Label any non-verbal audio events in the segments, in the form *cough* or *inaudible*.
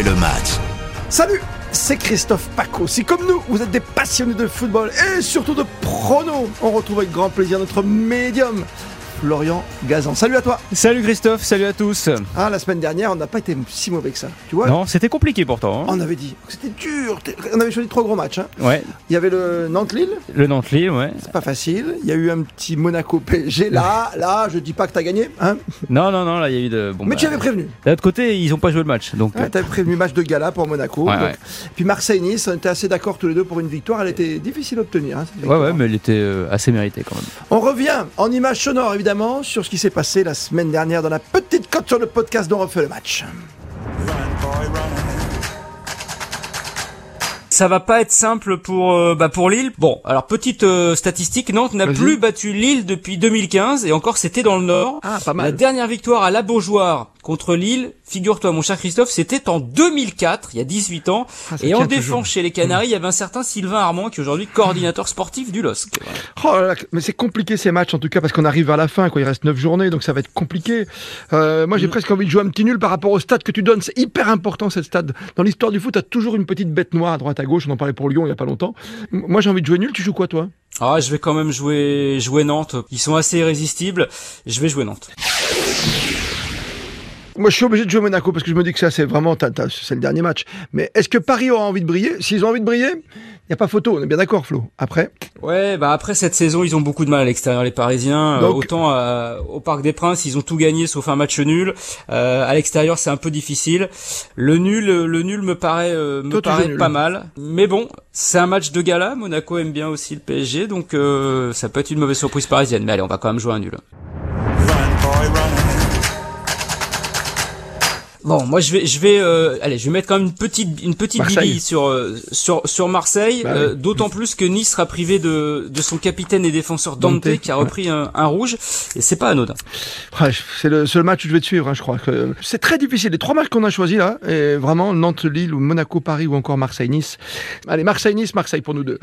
le match. Salut, c'est Christophe Paco. Si comme nous, vous êtes des passionnés de football et surtout de pronos, on retrouve avec grand plaisir notre médium. Florian Gazan. Salut à toi. Salut Christophe, salut à tous. Ah, la semaine dernière, on n'a pas été si mauvais que ça. Tu vois Non, c'était compliqué pourtant. hein. On avait dit que c'était dur. On avait choisi trois gros matchs. hein. Ouais, Il y avait le Nantes-Lille, le Nantes-Lille, ouais. c'est pas facile. Il y a eu un petit Monaco-PSG. Là, *laughs* là, je dis pas que t'as gagné. Hein Non, non, non, là il y a eu de. Bon, Mais bah, tu avais prévenu. D'un autre côté, ils ont pas joué le match, donc. Ouais, T'avais prévenu match de gala pour Monaco. Ouais, donc. ouais. Puis Marseille-Nice, on était assez d'accord tous les deux pour une victoire. Elle était difficile à obtenir. hein, ouais, ouais, mais elle était euh, assez méritée quand même. On revient en image sonore évidemment sur ce qui s'est passé la semaine dernière dans la petite cote sur le podcast dont on refait le match. Ça va pas être simple pour euh, bah pour Lille. Bon, alors petite euh, statistique, Nantes n'a plus battu Lille depuis 2015 et encore c'était dans le Nord. Ah, pas La mal. dernière victoire à la Beaujoire contre Lille, figure-toi mon cher Christophe, c'était en 2004, il y a 18 ans. Ah, et en défense chez les Canaries, il y avait un certain Sylvain Armand qui est aujourd'hui coordinateur sportif du LOSC. Oh là là, mais c'est compliqué ces matchs en tout cas parce qu'on arrive à la fin, quoi. il reste 9 journées donc ça va être compliqué. Euh, moi j'ai presque envie de jouer un petit nul par rapport au stade que tu donnes, c'est hyper important cette stade. Dans l'histoire du foot, t'as toujours une petite bête noire à droite à gauche, on en parlait pour Lyon il y a pas longtemps. Moi j'ai envie de jouer nul, tu joues quoi toi? Ah, je vais quand même jouer jouer Nantes. Ils sont assez irrésistibles. Je vais jouer Nantes. Moi je suis obligé de jouer Monaco parce que je me dis que ça c'est vraiment, t'as- t'as- c'est le dernier match. Mais est-ce que Paris aura envie de briller? S'ils ont envie de briller, il n'y a pas photo, on est bien d'accord Flo. Après, Ouais, bah après cette saison, ils ont beaucoup de mal à l'extérieur, les Parisiens. Euh, Donc- autant à- au Parc des Princes, ils ont tout gagné sauf un match nul. Euh, à l'extérieur, c'est un peu difficile. Le nul, le nul me paraît, euh, me paraît nul. pas mal. Mais bon, c'est un match de gala. Monaco aime bien aussi le PSG, donc euh, ça peut être une mauvaise surprise parisienne. Mais allez, on va quand même jouer un nul. Bon, moi je vais, je vais, euh, allez, je vais mettre quand même une petite, une petite Marseille. bille sur euh, sur sur Marseille. Bah euh, oui. D'autant plus que Nice sera privé de de son capitaine et défenseur Dante, Dante, qui a repris un, un rouge et c'est pas anodin. Ouais, c'est le seul match que je vais te suivre, hein, je crois. C'est très difficile. Les trois matchs qu'on a choisis là, et vraiment Nantes, Lille ou Monaco, Paris ou encore Marseille, Nice. Allez, Marseille, Nice, Marseille pour nous deux.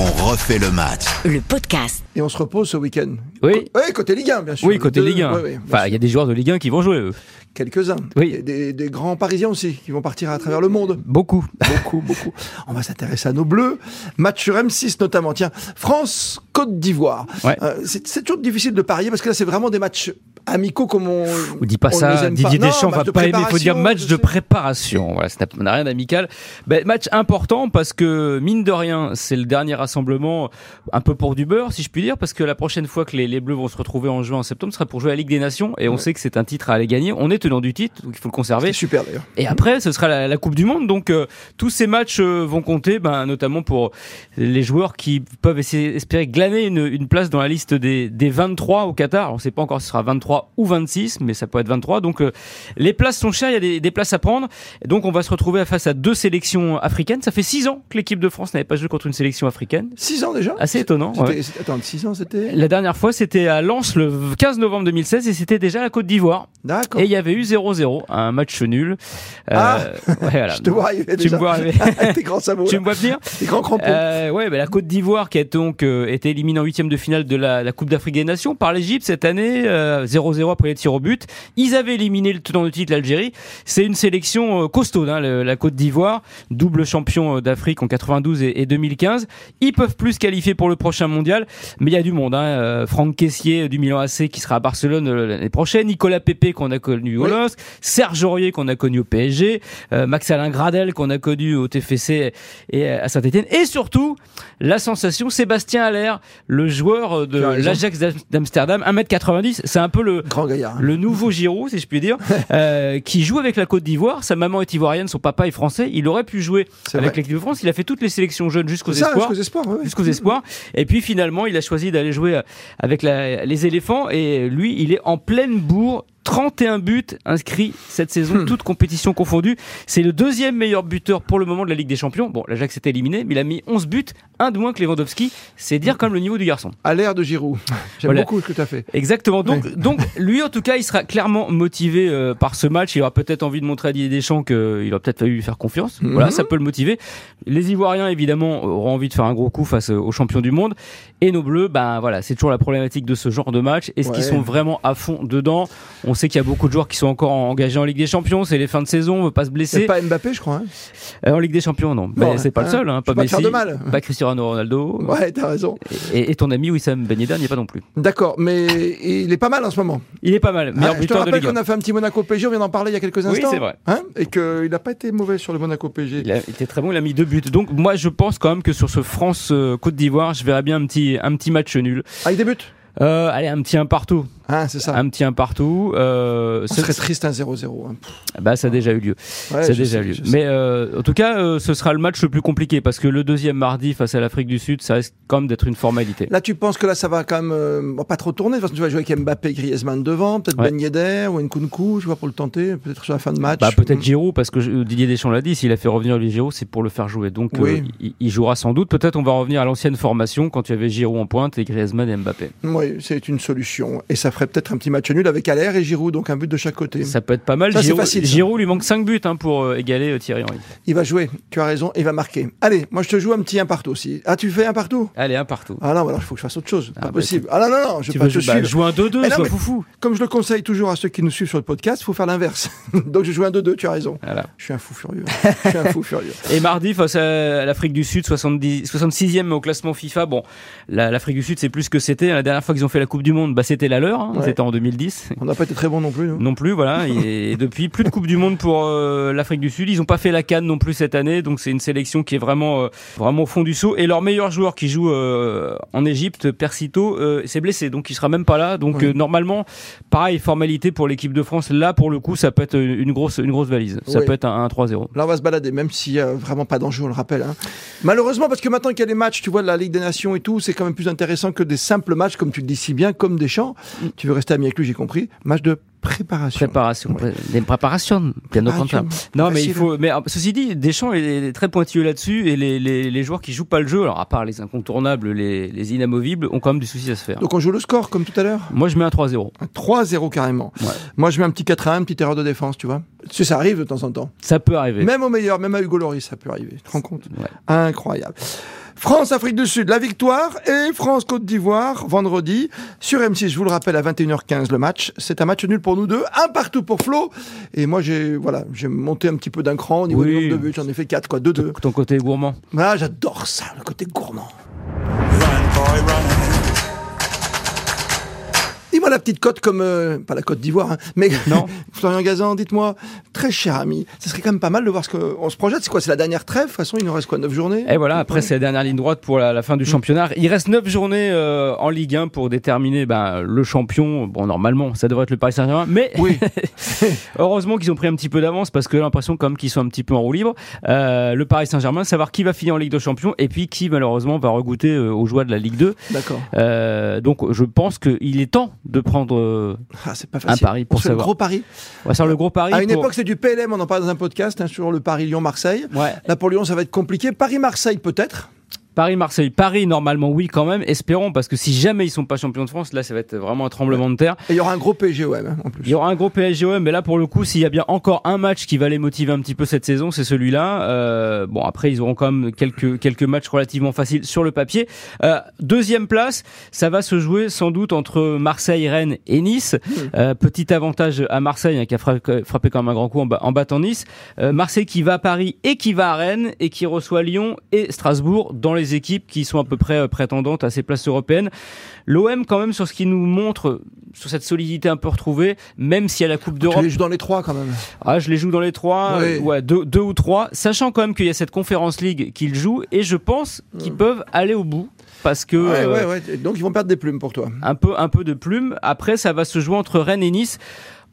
On refait le match. Le podcast. Et on se repose ce week-end. Oui. Co- ouais, côté Ligue 1, bien sûr. Oui, côté Ligue 1. ouais, ouais, bien enfin, il y a des joueurs de Ligue 1 qui vont jouer, eux. Quelques-uns. Oui. Et Des, des grands Parisiens aussi qui vont partir à travers le monde. Beaucoup. Beaucoup, beaucoup. On va s'intéresser à nos bleus. Match sur M6 notamment. Tiens, France, Côte d'Ivoire. Ouais. Euh, c'est toujours difficile de parier parce que là, c'est vraiment des matchs amicaux comme on. Ou dis pas on ça, Didier pas. Non, Deschamps match va de pas aimer, il faut dire match de préparation. Voilà, ça n'a rien d'amical. Ben, match important parce que, mine de rien, c'est le dernier rassemblement un peu pour du beurre, si je puis dire, parce que la prochaine fois que les, les Bleus vont se retrouver en juin, en septembre, ce sera pour jouer à la Ligue des Nations, et on Ouais. sait que c'est un titre à aller gagner. On est tenant du titre, donc il faut le conserver. Super d'ailleurs. Et après, ce sera la, la Coupe du Monde. Donc, euh, tous ces matchs euh, vont compter, ben, notamment pour les joueurs qui peuvent essayer, espérer glaner une, une place dans la liste des, des 23 au Qatar. On ne sait pas encore si ce sera 23 ou 26, mais ça peut être 23. Donc, euh, les places sont chères. Il y a des, des places à prendre. Et donc, on va se retrouver face à deux sélections africaines. Ça fait six ans que l'équipe de France n'avait pas joué contre une sélection africaine. 6 ans déjà Assez étonnant. C'était- ouais. c'était- Attends, 6 ans c'était La dernière fois, c'était à Lens le 15 novembre 2016 et c'était déjà la Côte d'Ivoire. D'accord. Et il y avait eu 0-0, un match nul. Euh, Ah *laughs* ouais, voilà. *laughs* Je te vois arriver Tu me vois arriver. *laughs* Tes grands sabots. Tu me vois venir Tes grands crampons. euh, Ouais, bah, la Côte d'Ivoire qui a donc euh, été éliminée en huitième de finale de la, la Coupe d'Afrique des Nations par l'Égypte cette année, euh, 0-0 après les tirs au but. Ils avaient éliminé le tenant de titre, l'Algérie. C'est une sélection euh, costaude, hein, la Côte d'Ivoire, double champion euh, d'Afrique en 92 et, et 2015. Ils peuvent plus se qualifier pour le prochain mondial, mais il y a du monde. Hein. Euh, Franck Caissier du Milan AC qui sera à Barcelone euh, l'année prochaine, Nicolas Pepe qu'on a connu au Oui. LOSC, Serge Aurier qu'on a connu au PSG, euh, Max Alain Gradel qu'on a connu au TFC et à Saint-Etienne, et surtout la sensation Sébastien Haller, le joueur de l'Ajax d'Am- d'Amsterdam, 1m90, c'est un peu le Grand gaillard. le nouveau Giroud, si je puis dire, *laughs* euh, qui joue avec la Côte d'Ivoire. Sa maman est ivoirienne, son papa est français. Il aurait pu jouer avec l'équipe de France. Il a fait toutes les sélections jeunes jusqu'aux espoirs. jusqu'aux Jusqu'aux espoirs. Et puis finalement, il a choisi d'aller jouer euh, avec les éléphants. Et lui, il est en pleine bourre. 31 buts inscrits cette saison, toutes compétitions confondues. C'est le deuxième meilleur buteur pour le moment de la Ligue des Champions. Bon, l'Ajax était éliminé, mais il a mis 11 buts, un de moins que Lewandowski. C'est dire quand même le niveau du garçon. À l'ère de Giroud. J'aime Voilà. beaucoup ce que tu as fait. Exactement. Donc, donc lui, en tout cas, il sera clairement motivé euh, par ce match. Il aura peut-être envie de montrer à Didier Deschamps qu'il a peut-être fallu lui faire confiance. Mhm. Voilà, ça peut le motiver. Les Ivoiriens, évidemment, auront envie de faire un gros coup face aux champions du monde. Et nos Bleus, ben voilà, c'est toujours la problématique de ce genre de match. Est-ce qu'ils sont vraiment à fond dedans? On sait qu'il y a beaucoup de joueurs qui sont encore engagés en Ligue des Champions. C'est les fins de saison, on veut pas se blesser. C'est pas Mbappé, je crois. Hein. Euh, en Ligue des Champions, non. Mais c'est pas le hein, seul. Hein. Pas pas Messi, faire de mal. pas Cristiano Ronaldo. Ouais, t'as raison. Et, et ton ami Wissam Ben Yedder n'y est pas non plus. D'accord, mais il est pas mal en ce moment. Il est pas mal. Hein, je te rappelle Ligue 1. qu'on a fait un petit Monaco PSG, on vient d'en parler il y a quelques Oui, instants. c'est vrai. Hein et qu'il n'a pas été mauvais sur le Monaco PSG. Il a été très bon, il a mis deux buts. Donc moi je pense quand même que sur ce France-Côte d'Ivoire, je verrais bien un petit, un petit match nul. Ah, il débute? Euh, allez, un petit un partout. Hein, c'est ça. Un petit un partout. Euh, Ce serait triste un 0-0. hein. bah, ça a déjà eu lieu. Ouais, ça a déjà sais, eu lieu. Mais euh, en tout cas, euh, ce sera le match le plus compliqué parce que le deuxième mardi face à l'Afrique du Sud, ça risque quand même d'être une formalité. Là, tu penses que là, ça va quand même euh, bon, pas trop tourner. Toute façon, tu vas jouer avec Mbappé, Griezmann devant, peut-être Ouais. Ben Yedder ou Nkunku, je vois, pour le tenter, peut-être sur la fin de match. Bah, peut-être Giroud, parce que je- Didier Deschamps l'a dit, s'il a fait revenir les Giroud, c'est pour le faire jouer. Donc, Oui. il, il jouera sans doute. Peut-être on va revenir à l'ancienne formation quand il y avait Giroud en pointe et Griezmann et Mbappé. Oui, c'est une solution. Et ça ferait peut-être un petit match nul avec Allaire et Giroud, donc un but de chaque côté. Ça peut être pas mal. Ça, c'est Giroud, facile, ça. Giroud lui manque 5 buts hein, pour euh, égaler euh, Thierry Henry. Il va jouer, tu as raison, il va marquer. Allez, moi je te joue un petit un partout aussi. Ah, tu fais un partout? Allez, un partout. Ah non, alors il faut que je fasse autre chose. Ah, pas bah, possible. Ah non, non, non, je vais pas te bah, suivre. joue un 2-2, Mais non, sois foufou. Comme je le conseille toujours à ceux qui nous suivent sur le podcast, il faut faire l'inverse. *laughs* donc je joue un 2-2, tu as raison. Voilà. Je suis un fou furieux. je suis un fou furieux. *laughs* Et mardi, face à l'Afrique du Sud, 70, 66e au classement FIFA. Bon, la- l'Afrique du Sud, c'est plus ce que c'était. La dernière fois qu'ils ont fait la Coupe du Monde, bah, c'était la leur. Hein. Ouais. C'était en 2010. On n'a pas été très bon non plus. nous. Non plus, voilà. Et depuis, plus de Coupe du Monde pour euh, l'Afrique du Sud. Ils n'ont pas fait la Cannes non plus cette année, donc c'est une sélection qui est vraiment, euh, vraiment au fond du saut. Et leur meilleur joueur qui joue euh, en Égypte, Persito, euh, s'est blessé, donc il sera même pas là. Donc Ouais. normalement, pareil, formalité pour l'équipe de France. Là, pour le coup, ça peut être une grosse, une grosse valise. Ça Ouais. peut être un 1-3-0. Là, on va se balader, même s'il n'y a vraiment pas d'enjeu, on le rappelle. hein. Malheureusement, parce que maintenant qu'il y a les matchs, tu vois, de la Ligue des Nations et tout, c'est quand même plus intéressant que des simples matchs, comme tu le dis si bien, comme Deschamps. Tu veux rester ami avec lui, j'ai compris. Match de préparation. Préparation, Ouais. des préparations, bien au contraire. Non, mais il faut. Mais euh, ceci dit, Deschamps est très pointilleux là-dessus et les, les, les joueurs qui jouent pas le jeu, alors à part les incontournables, les, les inamovibles, ont quand même du souci à se faire. Donc on joue le score, comme tout à l'heure? Moi, je mets un 3-0. Un 3-0 carrément. Ouais. Moi, je mets un petit 4 1, une petite erreur de défense, tu vois. Sais, ça arrive de temps en temps. Ça peut arriver. Même au meilleur, même à Hugo Lloris, ça peut arriver. Tu te rends compte? Ouais. Incroyable. France, Afrique du Sud, la victoire et France, Côte d'Ivoire, vendredi, sur M6, je vous le rappelle, à 21h15 le match. C'est un match nul pour nous deux, un partout pour Flo. Et moi, j'ai voilà, j'ai monté un petit peu d'un cran au niveau Oui. du nombre de buts, j'en ai fait 4, quoi, 2-2. Ton côté gourmand. Ah, j'adore ça, le côté gourmand. La petite cote comme... euh, pas la Côte d'Ivoire, hein, mais... Non. *laughs* Florian Gazan, dites-moi, très cher ami, ce serait quand même pas mal de voir ce qu'on se projette. C'est quoi C'est la dernière trêve De toute façon, il nous reste quoi 9 journées? Et voilà, après c'est la dernière ligne droite pour la, la fin du championnat. Il reste 9 journées euh, en Ligue 1 pour déterminer ben, le champion. Bon, normalement, ça devrait être le Paris Saint-Germain, mais Oui. *laughs* heureusement qu'ils ont pris un petit peu d'avance parce que j'ai l'impression quand même qu'ils sont un petit peu en roue libre. Euh, le Paris Saint-Germain, savoir qui va finir en Ligue de Champions et puis qui malheureusement va regoûter euh, aux joies de la Ligue 2. D'accord. Euh, donc je pense qu'il est temps de prendre euh, Ah, pas facile. pari pour fait le savoir. gros pari. on va faire le gros pari. À une pour- époque, c'est du PLM, on en parle dans un podcast, hein, sur le Paris Lyon-Marseille. Ouais. Là, pour Lyon, ça va être compliqué. Paris-Marseille, peut-être. Paris-Marseille. Paris, normalement, oui, quand même. Espérons, parce que si jamais ils sont pas champions de France, là, ça va être vraiment un tremblement de terre. Et il y aura un gros PGOM, hein, en plus. Il y aura un gros PSGOM, mais là, pour le coup, s'il y a bien encore un match qui va les motiver un petit peu cette saison, c'est celui-là. Euh, bon, après, ils auront quand même quelques, quelques matchs relativement faciles sur le papier. Euh, deuxième place, ça va se jouer sans doute entre Marseille, Rennes et Nice. Euh, petit avantage à Marseille, hein, qui a fra- frappé quand même un grand coup en, en battant Nice. Euh, Marseille qui va à Paris et qui va à Rennes et qui reçoit Lyon et Strasbourg dans les équipes qui sont à peu près euh, prétendantes à ces places européennes. L'OM quand même sur ce qui nous montre sur cette solidité un peu retrouvée, même s'il y a la Coupe Tu d'Europe. les joues dans les trois, quand même. Ah, je les joue dans les trois, euh, ouais, deux, deux ou trois, sachant quand même qu'il y a cette Conférence League qu'ils jouent et je pense qu'ils peuvent aller au bout parce que Ouais, euh, ouais, ouais. Et Donc, ils vont perdre des plumes pour toi. un peu un peu de plume. Après, ça va se jouer entre Rennes et Nice.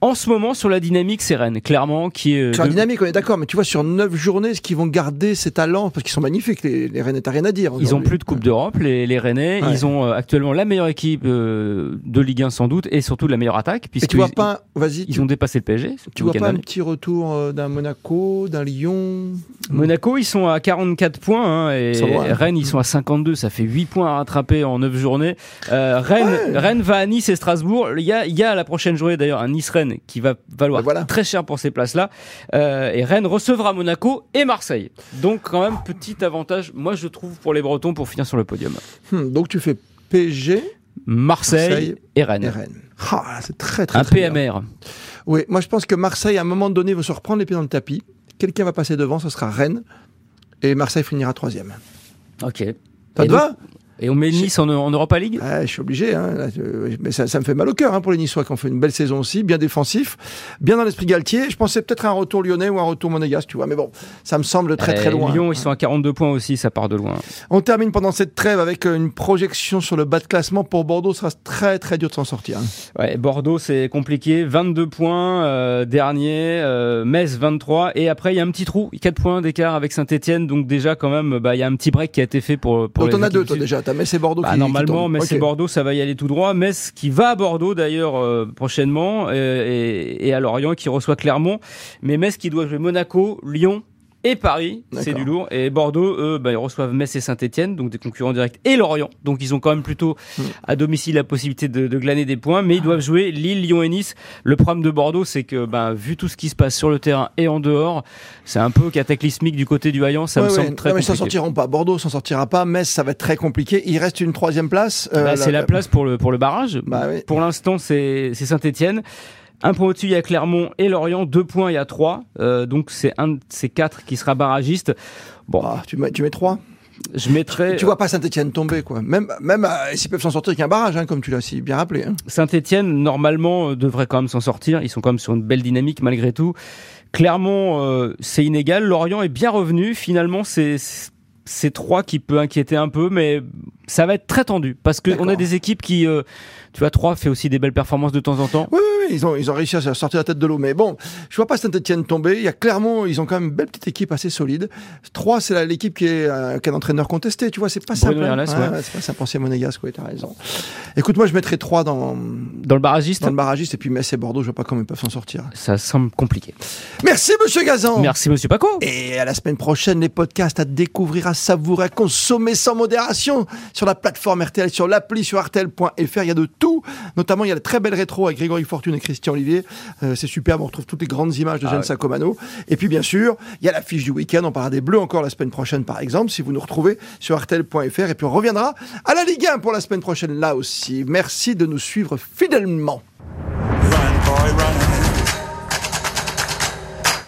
En ce moment, sur la dynamique, c'est Rennes, clairement, qui est. euh, Sur la de- dynamique, on est d'accord, mais tu vois, sur 9 journées, est-ce qu'ils vont garder ces talents Parce qu'ils sont magnifiques, les, les Rennes, t'as rien à dire. Ils ont plus de Coupe d'Europe, les, les Rennais. Ouais. Ils ont euh, actuellement la meilleure équipe euh, de Ligue 1 sans doute et surtout la meilleure attaque Et puisqu'ils tu vois pas, vas-y, ils tu, ont dépassé le PSG. tu vois pas un petit retour euh, d'un Monaco, d'un Lyon? Monaco, ils sont à 44 points hein, et loin. Rennes, ils sont à 52. Ça fait 8 points à rattraper en 9 journées. Rennes, Ouais. Rennes va à Nice et Strasbourg. Il y a, il y a la prochaine journée d'ailleurs un Nice-Rennes qui va valoir Ben voilà. très cher pour ces places-là. Euh, et Rennes recevra Monaco et Marseille. Donc quand même petit avantage, moi je trouve pour les Bretons pour finir sur le podium. Hmm, Donc tu fais PSG, Marseille, Marseille et Rennes. Ah, c'est très très Un très bien. PMR. Oui, moi je pense que Marseille, à un moment donné, va se reprendre les pieds dans le tapis. Quelqu'un va passer devant, ce sera Rennes. Et Marseille finira troisième. Ok. Ça te va? Et on met Nice en, en Europa League? Ouais, Je suis obligé. hein. Là, je- Mais ça, ça me fait mal au cœur hein, pour les Niçois qui ont fait une belle saison aussi, bien défensif, bien dans l'esprit Galtier. Je pensais peut-être à un retour lyonnais ou un retour monégasque, tu vois. Mais bon, ça me semble très très Euh, loin. Lyon, ils sont à 42 points aussi, ça part de loin. On termine pendant cette trêve avec euh, une projection sur le bas de classement. Pour Bordeaux, ça sera très très dur de s'en sortir. hein. Ouais, Bordeaux, c'est compliqué. 22 points, euh, dernier. euh, Metz, 23. Et après, il y a un petit trou. 4 points d'écart avec Saint-Etienne. Donc déjà, quand même, bah, il y a un petit break qui a été fait pour, pour Donc les t'en as équipes deux, toi du- Metz et Bordeaux Bah, qui normalement. Metz et. Bordeaux, ça va y aller tout droit. Metz qui va à Bordeaux d'ailleurs euh, prochainement et, et à Lorient qui reçoit Clermont. Mais Metz qui doit jouer Monaco, Lyon et Paris, c'est du lourd. Et Bordeaux, eux, bah, ils reçoivent Metz et Saint-Etienne, donc des concurrents directs, et Lorient. Donc ils ont quand même plutôt Hmm. à domicile la possibilité de, de glaner des points, mais ils doivent jouer Lille, Lyon et Nice. Le problème de Bordeaux, c'est que bah, vu tout ce qui se passe sur le terrain et en dehors, c'est un peu cataclysmique du côté du Vaillant. Ça Ouais, me ouais. semble très Non, mais ils s'en compliqué. sortiront pas. Bordeaux s'en sortira pas. Metz, ça va être très compliqué. Il reste une troisième place. Euh, Bah, c'est la place pour le, pour le barrage. Bah oui. Pour l'instant, c'est c'est Saint-Etienne. Un point au-dessus, il y a Clermont et Lorient. Deux points, il y a trois. Euh, donc, c'est un de ces quatre qui sera barragiste. Bon, Ah, tu, mets, tu mets trois. je mettrai Tu vois pas Saint-Etienne tomber, quoi. Même, même euh, s'ils peuvent s'en sortir avec un barrage, hein, comme tu l'as si bien rappelé. hein. Saint-Etienne, normalement, euh, devrait quand même s'en sortir. Ils sont quand même sur une belle dynamique malgré tout. Clermont, euh, c'est inégal. Lorient est bien revenu. Finalement, c'est c'est trois qui peut inquiéter un peu, mais ça va être très tendu parce que on a des équipes qui, tu vois, trois fait aussi des belles performances de temps en temps. Oui, oui, oui, ils ont, ils ont réussi à sortir la tête de l'eau. Mais bon, je vois pas Saint-Etienne tomber. Il y a Clermont, ils ont quand même une belle petite équipe assez solide. Trois, c'est la- l'équipe qui est, euh, qui a un entraîneur contesté. Tu vois, c'est pas simple. hein. Ouais. c'est pas simple, ancien monégasque, ouais, t'as raison. Écoute, moi, je mettrais trois dans, Dans le barragiste, dans le barragiste et puis Metz et Bordeaux, je vois pas comment ils peuvent s'en sortir. ça semble compliqué. Merci, monsieur Gazan. Merci, monsieur Paco. Et à la semaine prochaine, les podcasts à découvrir, à savourer, à consommer sans modération sur la plateforme RTL, sur l'appli, sur RTL.fr. Il y a de tout. Notamment, il y a de très belles rétros avec Grégory Fortune et Christian Olivier. Euh, c'est superbe. On retrouve toutes les grandes images de Ah Jeanne ouais. Sacomano. Et puis, bien sûr, il y a la fiche du week-end. On parlera des Bleus encore la semaine prochaine, par exemple, si vous nous retrouvez sur RTL.fr. Et puis, on reviendra à la Ligue 1 pour la semaine prochaine, là aussi. Merci de nous suivre fidèlement. Run, boy, run.